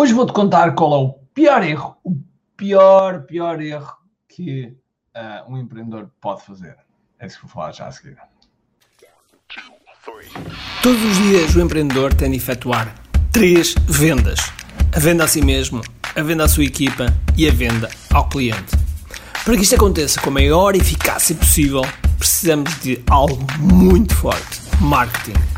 Hoje vou-te contar qual é o pior erro, o pior, pior erro que uh, um empreendedor pode fazer. É isso que vou falar já a seguir. Todos os dias o empreendedor tem de efetuar três vendas: a venda a si mesmo, a venda à sua equipa e a venda ao cliente. Para que isto aconteça com a maior eficácia possível, precisamos de algo muito forte: marketing.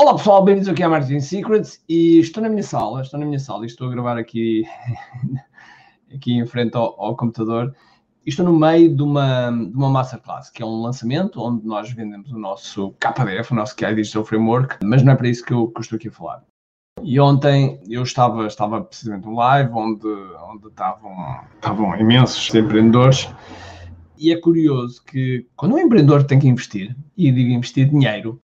Olá pessoal, bem-vindos aqui à Marketing Secrets e estou na minha sala, estou na minha sala e estou a gravar aqui, aqui em frente ao, ao computador e estou no meio de uma, de uma masterclass, que é um lançamento onde nós vendemos o nosso KDF, o nosso KI Digital Framework, mas não é para isso que eu, que eu estou aqui a falar. E ontem eu estava, estava precisamente um live onde, onde estavam, estavam imensos empreendedores e é curioso que quando um empreendedor tem que investir, e digo investir dinheiro,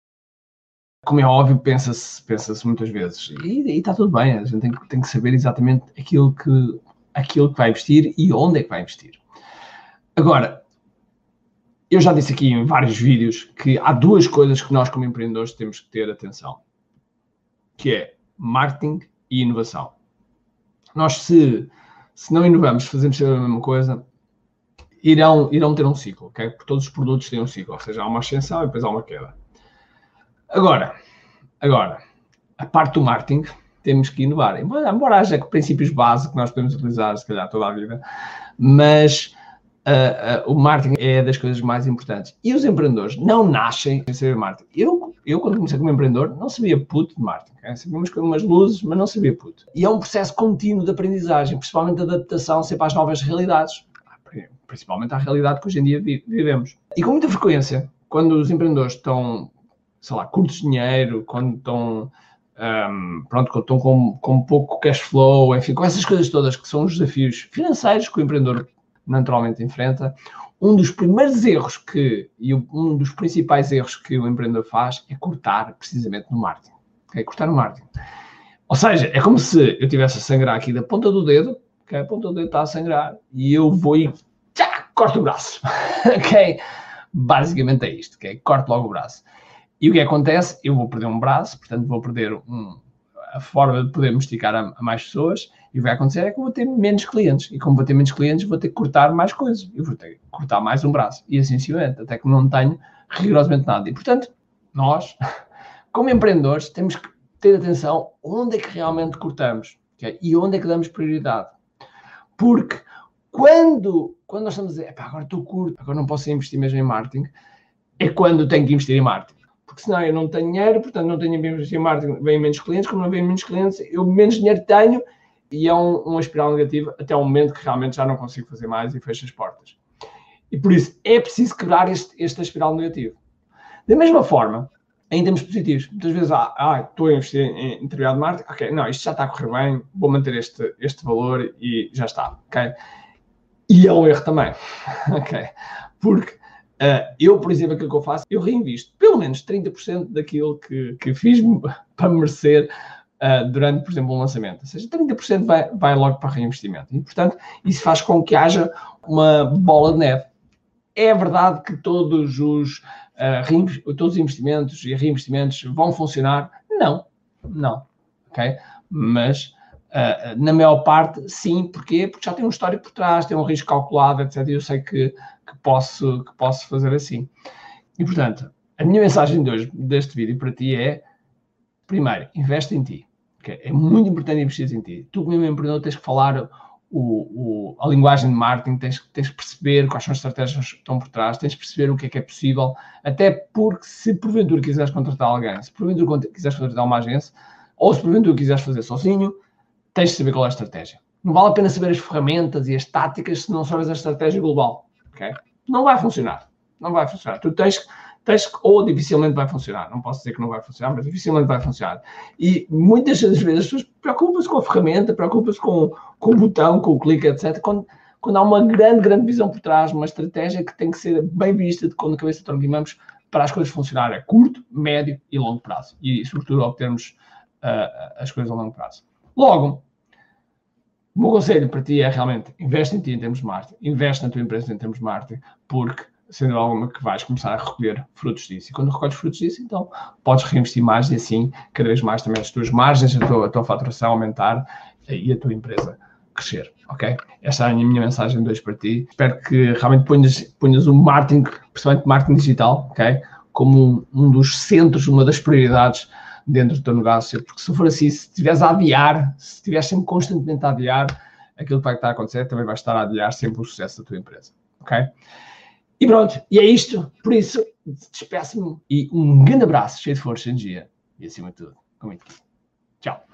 como é óbvio, pensa-se pensa muitas vezes. E, está tudo bem, a gente tem, tem, que saber exatamente aquilo que, aquilo que vai investir e onde é que vai investir. Agora, eu já disse aqui em vários vídeos que há duas coisas que nós, como empreendedores, temos que ter atenção, que é marketing e inovação. Nós, se, se não inovamos, fazemos sempre a mesma coisa, irão, irão ter um ciclo, ok? Porque todos os produtos têm um ciclo, ou seja, há uma ascensão e depois há uma queda. Agora, agora, a parte do marketing, temos que inovar. Embora, embora haja princípios básicos que nós podemos utilizar, se calhar, toda a vida, mas uh, uh, o marketing é das coisas mais importantes. E os empreendedores não nascem sem saber marketing. Eu, eu quando comecei como empreendedor, não sabia puto de marketing. Okay? Sabia umas, umas luzes, mas não sabia puto. E é um processo contínuo de aprendizagem, principalmente de adaptação sempre às novas realidades, principalmente à realidade que hoje em dia vivemos. E com muita frequência, quando os empreendedores estão sei lá, curtos dinheiro, quando estão, um, pronto, quando estão com, com pouco cash flow, enfim, com essas coisas todas que são os desafios financeiros que o empreendedor naturalmente enfrenta, um dos primeiros erros que, e um dos principais erros que o empreendedor faz é cortar precisamente no marketing. É cortar no marketing. Ou seja, é como se eu tivesse a sangrar aqui da ponta do dedo, okay? a ponta do dedo está a sangrar, e eu vou e tchá, corto o braço. ok? Basicamente é isto, ok? Corto logo o braço. E o que acontece? Eu vou perder um braço, portanto vou perder um, a forma de poder me esticar a, a, mais pessoas e o que vai acontecer é que eu vou ter menos clientes. E como vou ter menos clientes, vou ter que cortar mais coisas. Eu vou ter que cortar mais um braço. E assim sucessivamente, até que não tenho rigorosamente nada. E portanto, nós, como empreendedores, temos que ter atenção onde é que realmente cortamos okay? e onde é que damos prioridade. Porque quando, quando nós estamos a dizer, agora estou curto, agora não posso investir mesmo em marketing, é quando tenho que investir em marketing porque senão eu não tenho dinheiro, portanto não tenho bem em marketing, vêm menos clientes, como não vêm menos clientes, eu menos dinheiro tenho e é um, uma espiral negativa até o momento que realmente já não consigo fazer mais e fecho as portas. E por isso é preciso quebrar este, esta espiral negativa. Da mesma forma, em termos positivos, muitas vezes ah, ah estou a investir em, em determinado marketing, ok, não, isto já está a correr bem, vou manter este, este valor e já está, ok? E é um erro também, ok? Porque Uh, eu, por exemplo, aquilo que eu faço, eu reinvisto pelo menos 30% daquilo que, que fiz para merecer uh, durante, por exemplo, um lançamento. Ou seja, 30% vai, vai logo para reinvestimento. E, portanto, isso faz com que haja uma bola de neve. É verdade que todos os, uh, todos os investimentos e reinvestimentos vão funcionar? Não, não. Ok? Mas Uh, na maior parte, sim. Porquê? Porque já tem um histórico por trás, tem um risco calculado, etc. E eu sei que, que, posso, que posso fazer assim. E, portanto, a minha mensagem de hoje, deste vídeo para ti é, primeiro, investe em ti. Okay? É muito importante investir em ti. Tu, como empreendedor, tens que falar o, o, a linguagem de marketing, tens, tens que perceber quais são as estratégias que estão por trás, tens que perceber o que é que é possível, até porque se porventura quiseres contratar alguém, se porventura quiseres contratar uma agência, ou se porventura quiseres fazer sozinho, tens de saber qual é a estratégia. Não vale a pena saber as ferramentas e as táticas se não sabes a estratégia global. Okay? Não vai funcionar. Não vai funcionar. Tu tens, tens, ou dificilmente vai funcionar. Não posso dizer que não vai funcionar, mas dificilmente vai funcionar. E muitas das vezes as pessoas preocupam-se com a ferramenta, preocupam-se com, com o botão, com o clique, etc. Quando, quando há uma grande, grande visão por trás, uma estratégia que tem que ser bem vista de quando a cabeça tronquimamos para as coisas funcionarem a curto, médio e longo prazo. E, sobretudo, obtermos uh, as coisas a longo prazo. Logo, o meu conselho para ti é realmente investe em ti em termos de marketing, investe na tua empresa em termos de marketing, porque sendo alguma que vais começar a recolher frutos disso. E quando recolhes frutos disso, então podes reinvestir mais e assim, cada vez mais também as tuas margens, a tua, a tua faturação aumentar e a tua empresa crescer, ok? Esta é a minha mensagem de hoje para ti. Espero que realmente ponhas, ponhas o marketing, principalmente marketing digital, ok? Como um, um dos centros, uma das prioridades dentro do teu negócio, porque se for assim, se estiveres a adiar, se estiveres sempre constantemente a adiar, aquilo que vai estar a acontecer também vai estar a adiar sempre o sucesso da tua empresa, ok? E pronto, e é isto. Por isso, despeço-me e um grande abraço, cheio de força, energia e acima de tudo, com muito Tchau.